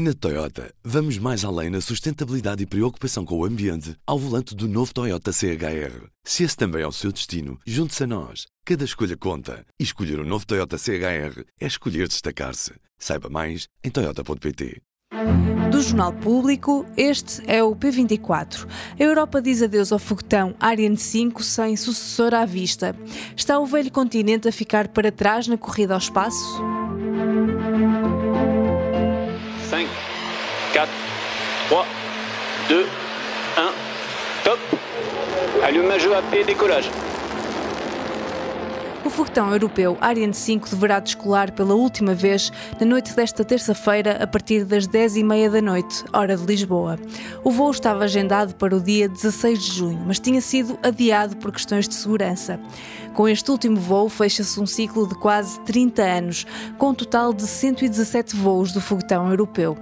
Na Toyota, vamos mais além na sustentabilidade e preocupação com o ambiente ao volante do novo Toyota CHR. Se esse também é o seu destino, junte-se a nós. Cada escolha conta. E escolher o um novo Toyota CHR é escolher destacar-se. Saiba mais em Toyota.pt. Do Jornal Público, este é o P24. A Europa diz adeus ao foguetão Ariane 5 sem sucessor à vista. Está o velho continente a ficar para trás na corrida ao espaço? 3, 2, 1, top Allumage AP, décollage. O foguetão europeu Ariane 5 deverá descolar pela última vez na noite desta terça-feira a partir das 10h30 da noite, hora de Lisboa. O voo estava agendado para o dia 16 de junho, mas tinha sido adiado por questões de segurança. Com este último voo, fecha-se um ciclo de quase 30 anos, com um total de 117 voos do foguetão europeu.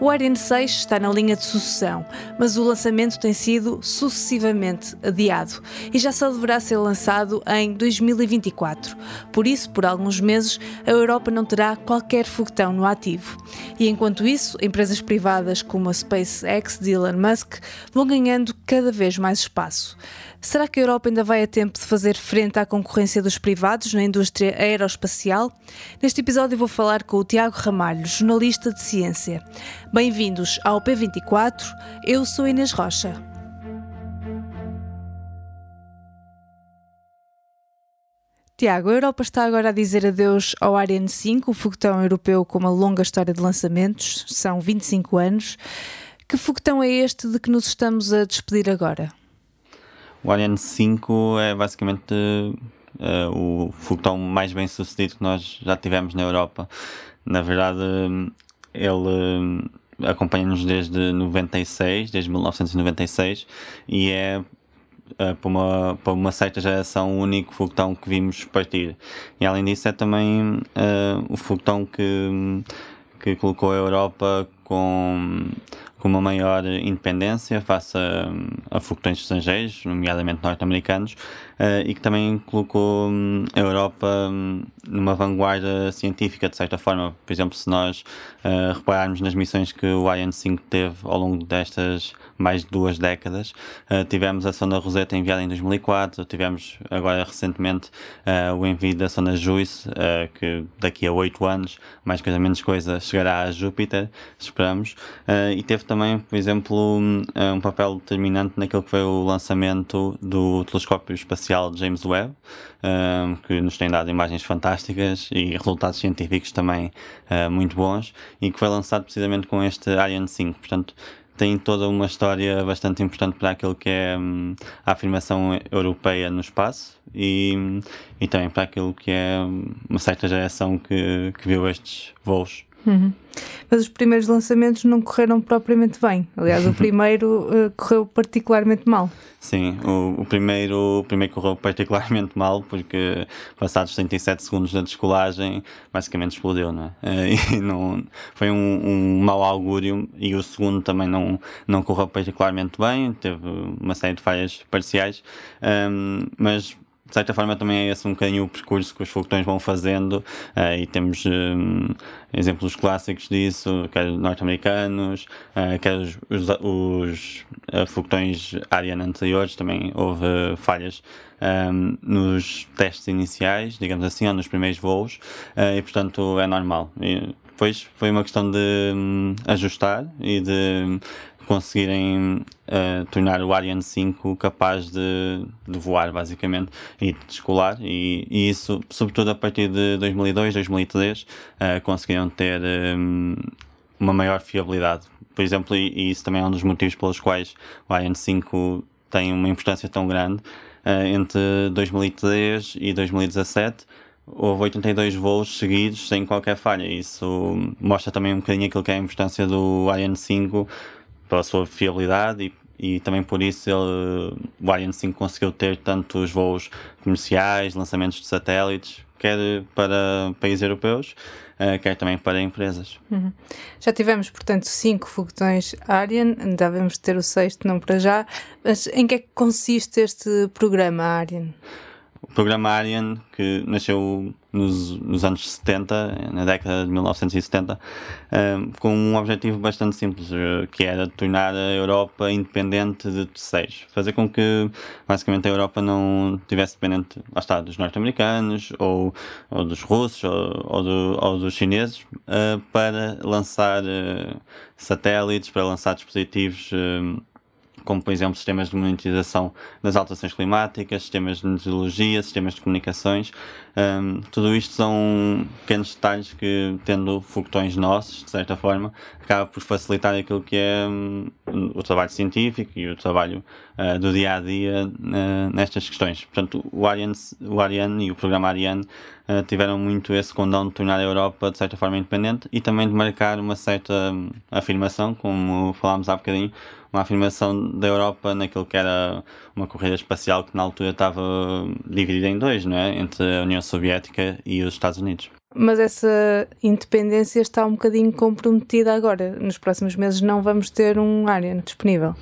O Ariane 6 está na linha de sucessão, mas o lançamento tem sido sucessivamente adiado e já só deverá ser lançado em 2024. Por isso, por alguns meses, a Europa não terá qualquer foguetão no ativo. E enquanto isso, empresas privadas como a SpaceX de Elon Musk vão ganhando cada vez mais espaço. Será que a Europa ainda vai a tempo de fazer frente à concorrência dos privados na indústria aeroespacial? Neste episódio vou falar com o Tiago Ramalho, jornalista de ciência. Bem-vindos ao P24, eu sou Inês Rocha. Tiago, a Europa está agora a dizer adeus ao Ariane 5, o foguetão europeu com uma longa história de lançamentos, são 25 anos. Que foguetão é este de que nos estamos a despedir agora? O Ariane 5 é basicamente uh, o foguetão mais bem sucedido que nós já tivemos na Europa. Na verdade, ele acompanha-nos desde 96, desde 1996, e é uh, para, uma, para uma certa geração o único foguetão que vimos partir. E além disso, é também o foguetão que, que colocou a Europa com com uma maior independência face a, a foguetões estrangeiros, nomeadamente norte-americanos, uh, e que também colocou um, a Europa um, numa vanguarda científica, de certa forma. Por exemplo, se nós uh, repararmos nas missões que o Ariane 5 teve ao longo destas mais de duas décadas, uh, tivemos a sonda Rosetta enviada em 2004, tivemos agora recentemente o envio da sonda JUICE, que daqui a oito anos, mais coisa menos coisa, chegará a Júpiter, esperamos, e teve também, por exemplo, um, um papel determinante naquilo que foi o lançamento do telescópio espacial espacial James Webb, um, que nos tem dado imagens fantásticas e resultados científicos também uh, muito bons, e que foi lançado precisamente com este Ariane 5. Portanto, tem toda uma história bastante importante para aquilo que é um, a afirmação europeia no espaço e, e também para aquilo que é uma certa geração que, que viu estes voos. Uhum. Mas os primeiros lançamentos não correram propriamente bem. Aliás, o primeiro uh, correu particularmente mal. Sim, o, o, primeiro, o primeiro correu particularmente mal porque passados 37 segundos da descolagem basicamente explodiu, não é? E não, foi um, um mau augúrio e o segundo também não, não correu particularmente bem, teve uma série de falhas parciais, um, mas de certa forma também é esse um bocadinho o percurso que os foguetões vão fazendo uh, e temos um, exemplos clássicos disso, quer norte-americanos, uh, quer os, os, os uh, foguetões Ariane anteriores, também houve falhas um, nos testes iniciais, digamos assim, ou nos primeiros voos, e portanto é normal. E depois foi uma questão de um, ajustar e de conseguirem uh, tornar o Ariane 5 capaz de, de voar, basicamente, e de descolar. E, e, isso, sobretudo a partir de 2002, 2003, uh, conseguiram ter um, uma maior fiabilidade. Por exemplo, e, e, isso também é um dos motivos pelos quais o Ariane 5 tem uma importância tão grande. Uh, entre 2003 e 2017 houve 82 voos seguidos sem qualquer falha. Isso mostra também um bocadinho aquilo que é a importância do Ariane 5 pela sua fiabilidade e, e também por isso ele, o Ariane 5 conseguiu ter tantos voos comerciais, lançamentos de satélites, quer para países europeus, uh, quer também para empresas. Uhum. Já tivemos, portanto, cinco foguetões Ariane, devemos ter o sexto, não para já, mas em que é que consiste este programa Ariane? O programa Ariane, que nasceu nos, nos, anos 70, na década de 1970, um, com um objetivo bastante simples, eh, que era tornar a Europa independente de terceiros. Fazer com que, basicamente, a Europa não estivesse dependente, lá está, dos norte-americanos, ou, ou, dos russos, ou, ou, do, ou dos chineses, uh, para lançar uh, satélites, para lançar dispositivos uh, como por exemplo sistemas de monetização das alterações climáticas, sistemas de meteorologia, sistemas de comunicações. Um, tudo isto são pequenos detalhes que, tendo foguetões nossos, de certa forma, acaba por facilitar aquilo que é um, o trabalho científico e o trabalho uh, do dia a dia uh, nestas questões. Portanto, o Ariane, o Ariane e o programa Ariane uh, tiveram muito esse condão de tornar a Europa, de certa forma, independente e também de marcar uma certa hum, afirmação, como falámos há bocadinho uma afirmação da Europa naquilo que era uma corrida espacial que na altura estava dividida em dois, não é? entre a União Soviética e os Estados Unidos. Mas essa independência está um bocadinho comprometida agora. Nos próximos meses não vamos ter um Ariane disponível.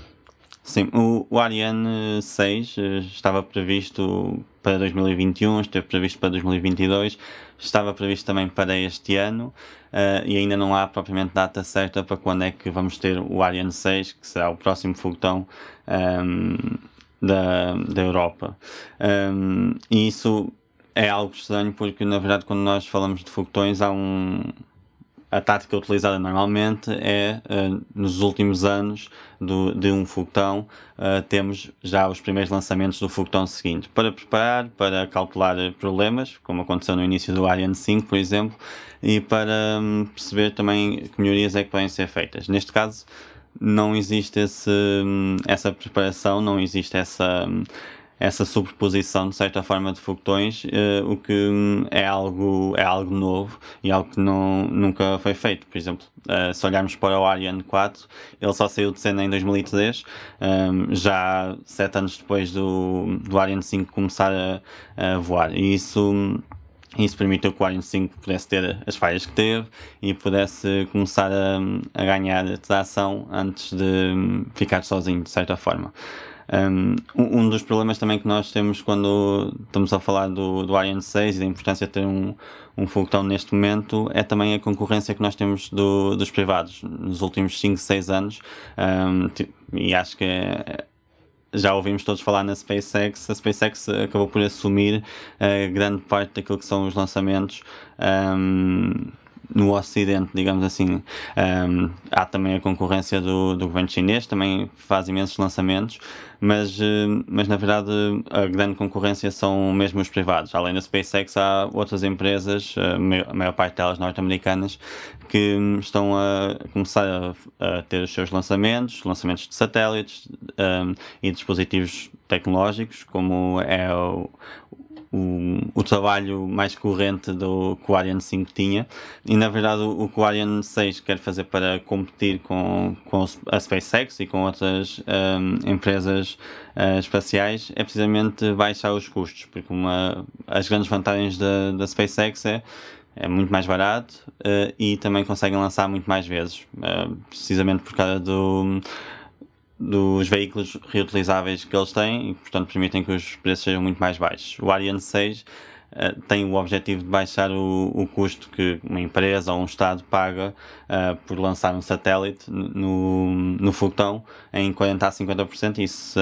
Sim, o, o Ariane 6 eh, estava previsto para 2021, esteve previsto para 2022, estava previsto também para este ano uh, e ainda não há propriamente data certa para quando é que vamos ter o Ariane 6, que será o próximo foguetão um, ehm, da, da Europa. Um, ehm, e isso é algo estranho porque, na verdade, quando nós falamos de foguetões, há um, a tática utilizada normalmente é, uh, nos últimos anos do, de um foguetão, uh, temos já os primeiros lançamentos do foguetão seguinte, para preparar, para calcular problemas, como aconteceu no início do Ariane 5, por exemplo, e para um, perceber também que melhorias é que podem ser feitas. Neste caso, não existe esse, hum, essa preparação, não existe essa hum, essa sobreposição de certa forma de foguetões, uh, o que hum, é algo, é algo novo e algo que não, nunca foi feito. Por exemplo, uh, se olharmos para o Ariane 4, ele só saiu de cena em 2003, um, já sete anos depois do, do Ariane 5 começar a, a voar. E isso. Isso permitiu que o Ariane 5 pudesse ter as falhas que teve e pudesse começar a, a ganhar tração antes de ficar sozinho, de certa forma. Um, um dos problemas também que nós temos quando estamos a falar do, do Ariane 6 e da importância de ter um, um foguetão neste momento é também a concorrência que nós temos do, dos privados nos últimos 5, 6 anos. Um, e acho que é, já ouvimos todos falar na SpaceX, a SpaceX acabou por assumir uh, grande parte daquilo que são os lançamentos. Um, no Ocidente, digamos assim. Um, há também a concorrência do, do governo chinês, também faz imensos lançamentos, mas, uh, mas na verdade a grande concorrência são mesmo os privados. Além da SpaceX, há outras empresas, a maior parte delas norte-americanas, que estão a começar a, a, ter os seus lançamentos, lançamentos de satélites um, e dispositivos tecnológicos, como é o, o, o trabalho mais corrente do que o Ariane 5 tinha. E na verdade o, o que o Ariane 6 quer fazer para competir com, com a SpaceX e com outras um, empresas uh, espaciais é precisamente baixar os custos porque uma, as grandes vantagens da, da SpaceX é é muito mais barato uh, e também conseguem lançar muito mais vezes, uh, precisamente por causa do, dos veículos reutilizáveis que eles têm e, portanto, permitem que os preços sejam muito mais baixos. O Ariane 6 uh, eh, tem o objetivo de baixar o, o custo que uma empresa ou um Estado paga uh, por lançar um satélite no, no foguetão em 40% a 50% e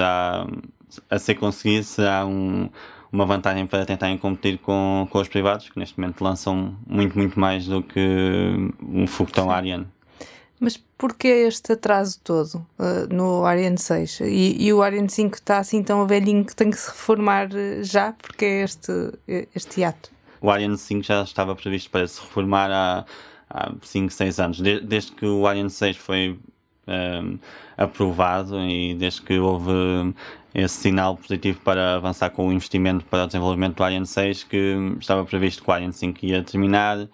a ser conseguido será um, uma vantagem para tentarem competir com, com os privados, que neste momento lançam muito, muito mais do que um foguetão Ariane. Mas porquê este atraso todo uh, no Ariane 6? E, e, o Ariane 5 está assim tão velhinho que tem que se reformar eh, já? Porque é este, este hiato? O Ariane 5 já estava previsto para se reformar há, há 5, 6 anos. De, desde que o Ariane 6 foi ehm, aprovado e desde que houve esse sinal positivo para avançar com o investimento para o desenvolvimento do Ariane 6 que estava previsto que o Ariane 5 ia terminar uh,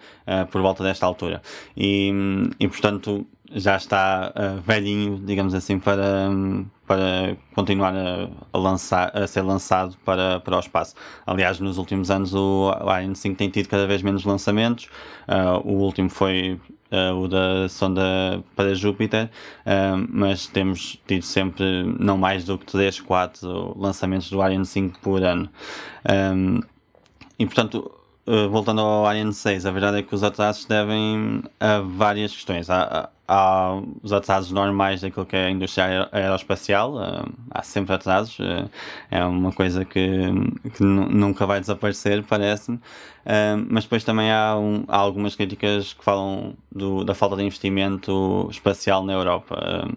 por volta desta altura. E, e portanto já está uh, velhinho, digamos assim, para, para continuar a, a, lançar, a ser lançado para, para o espaço. Aliás, nos últimos anos o Ariane 5 tem tido cada vez menos lançamentos. Uh, o último foi uh, o da sonda para Júpiter, uh, mas temos tido sempre não mais do que 3, 4 lançamentos do Ariane 5 por ano. Um, e portanto, voltando ao Ariane 6, a verdade é que os atrasos devem a várias questões. Há, há os atrasos normais daquilo que é a indústria aeroespacial, há sempre atrasos, uh, é uma coisa que, que nunca vai desaparecer, parece-me, uh, mas depois também há, um, há, algumas críticas que falam do, da falta de investimento espacial na Europa.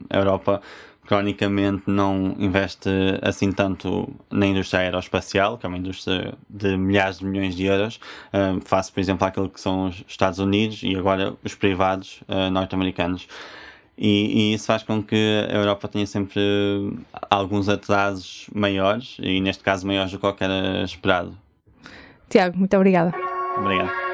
a Europa cronicamente não investe assim tanto na indústria aeroespacial, que é uma indústria de milhares de milhões de euros, uh, face, por exemplo, àquilo que são os Estados Unidos e agora os privados uh, norte-americanos. E, e, isso faz com que a Europa tenha sempre alguns atrasos maiores, e neste caso maiores do que era esperado. Tiago, muito obrigada. Obrigado.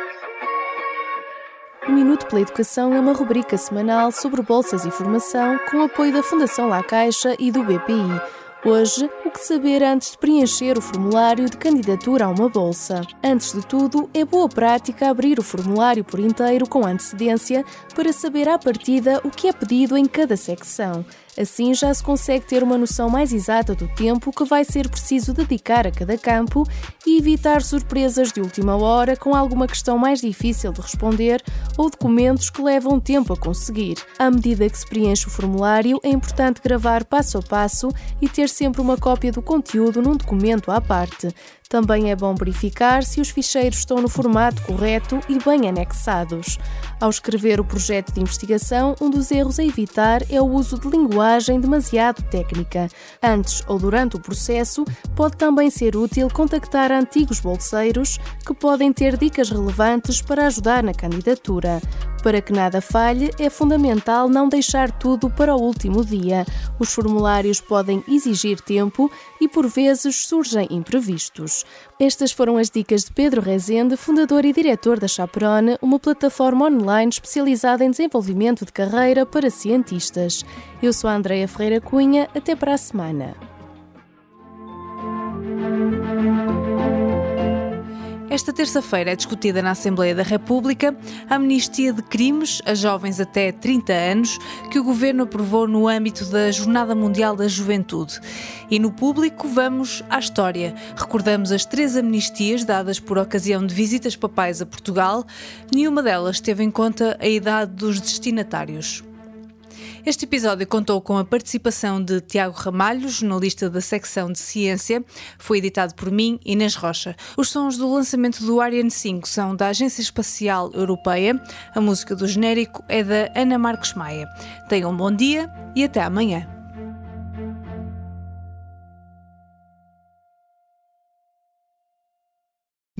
O Minuto pela Educação é uma rubrica semanal sobre bolsas e formação com apoio da Fundação La Caixa e do BPI. Hoje, que saber antes de preencher o formulário de candidatura a uma bolsa? Antes de tudo, é boa prática abrir o formulário por inteiro com antecedência para saber à partida o que é pedido em cada secção. Assim já se consegue ter uma noção mais exata do tempo que vai ser preciso dedicar a cada campo e evitar surpresas de última hora com alguma questão mais difícil de responder ou documentos que levam tempo a conseguir. À medida que se preenche o formulário, é importante gravar passo a passo e ter sempre uma cópia do conteúdo num documento à parte. Também é bom verificar se os ficheiros estão no formato correto e bem anexados. Ao escrever o projeto de investigação, um dos erros a evitar é o uso de linguagem demasiado técnica. Antes ou durante o processo, pode também ser útil contactar antigos bolseiros que podem ter dicas relevantes para ajudar na candidatura. Para que nada falhe, é fundamental não deixar tudo para o último dia. Os formulários podem exigir tempo e, por vezes, surgem imprevistos. Estas foram as dicas de Pedro Rezende, fundador e diretor da Chaperone, uma plataforma online especializada em desenvolvimento de carreira para cientistas. Eu sou a Andreia Ferreira Cunha. Até para a semana. Esta terça-feira é discutida na Assembleia da República a amnistia de crimes a jovens até 30 anos que o governo aprovou no âmbito da Jornada Mundial da Juventude. E no público vamos à história. Recordamos as três amnistias dadas por ocasião de visitas papais a Portugal. Nenhuma delas teve em conta a idade dos destinatários. Este episódio contou com a participação de Tiago Ramalho, jornalista da secção de Ciência. Foi editado por mim, Inês Rocha. Os sons do lançamento do Ariane 5 são da Agência Espacial Europeia. A música do genérico é da Ana Marques Maia. Tenham um bom dia e até amanhã.